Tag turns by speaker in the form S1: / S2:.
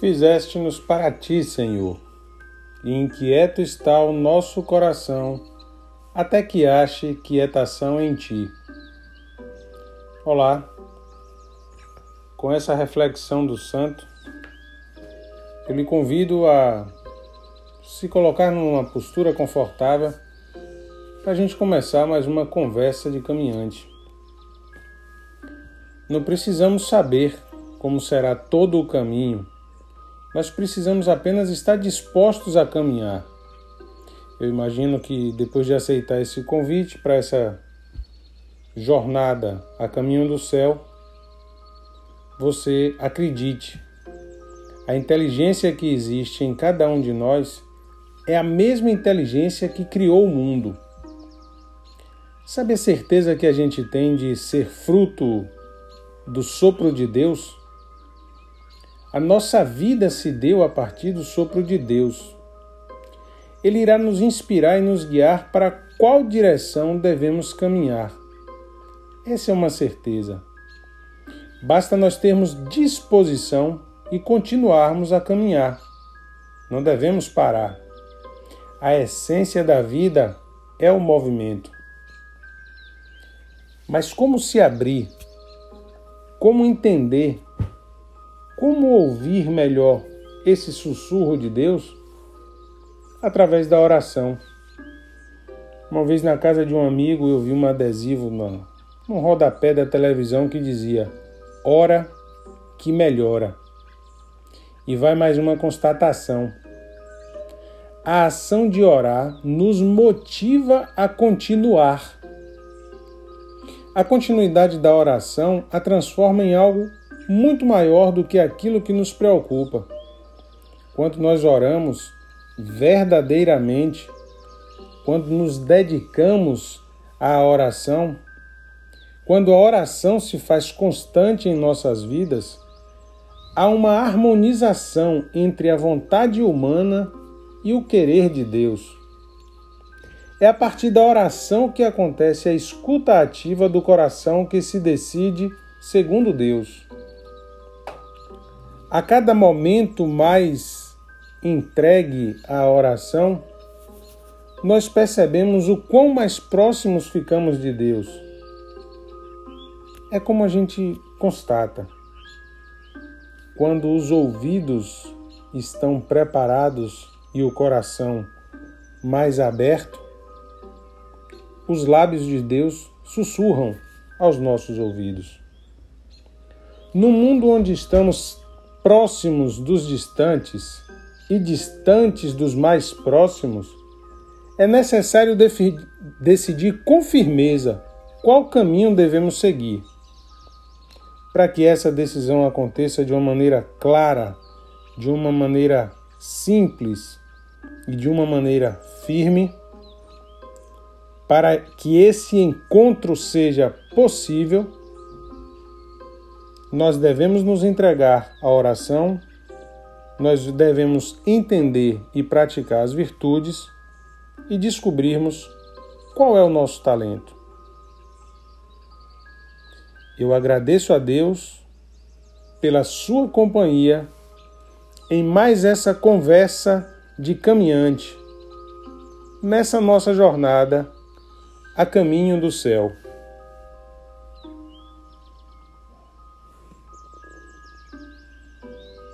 S1: fizeste-nos para ti, Senhor, e inquieto está o nosso coração, até que ache quietação em ti. Olá, com essa reflexão do Santo, eu lhe convido a se colocar numa postura confortável para a gente começar mais uma conversa de caminhante. Não precisamos saber como será todo o caminho nós precisamos apenas estar dispostos a caminhar. Eu imagino que depois de aceitar esse convite para essa jornada a caminho do céu, você acredite. A inteligência que existe em cada um de nós é a mesma inteligência que criou o mundo. Sabe a certeza que a gente tem de ser fruto do sopro de Deus? A nossa vida se deu a partir do sopro de Deus. Ele irá nos inspirar e nos guiar para qual direção devemos caminhar. Essa é uma certeza. Basta nós termos disposição e continuarmos a caminhar. Não devemos parar. A essência da vida é o movimento. Mas como se abrir? Como entender como ouvir melhor esse sussurro de Deus? Através da oração. Uma vez na casa de um amigo eu vi um adesivo no, no rodapé da televisão que dizia: Ora que melhora. E vai mais uma constatação. A ação de orar nos motiva a continuar. A continuidade da oração a transforma em algo muito maior do que aquilo que nos preocupa. Quando nós oramos verdadeiramente, quando nos dedicamos à oração, quando a oração se faz constante em nossas vidas, há uma harmonização entre a vontade humana e o querer de Deus. É a partir da oração que acontece a escuta ativa do coração que se decide segundo Deus a cada momento mais entregue à oração, nós percebemos o quão mais próximos ficamos de Deus. É como a gente constata. Quando os ouvidos estão preparados e o coração mais aberto, os lábios de Deus sussurram aos nossos ouvidos. No mundo onde estamos próximos dos distantes e distantes dos mais próximos, é necessário decidir com firmeza qual caminho devemos seguir. Para que essa decisão aconteça de uma maneira clara, de uma maneira simples e de uma maneira firme, para que esse encontro seja possível, nós devemos nos entregar à oração, nós devemos entender e praticar as virtudes e descobrirmos qual é o nosso talento. Eu agradeço a Deus pela sua companhia em mais essa conversa de caminhante nessa nossa jornada a caminho do céu.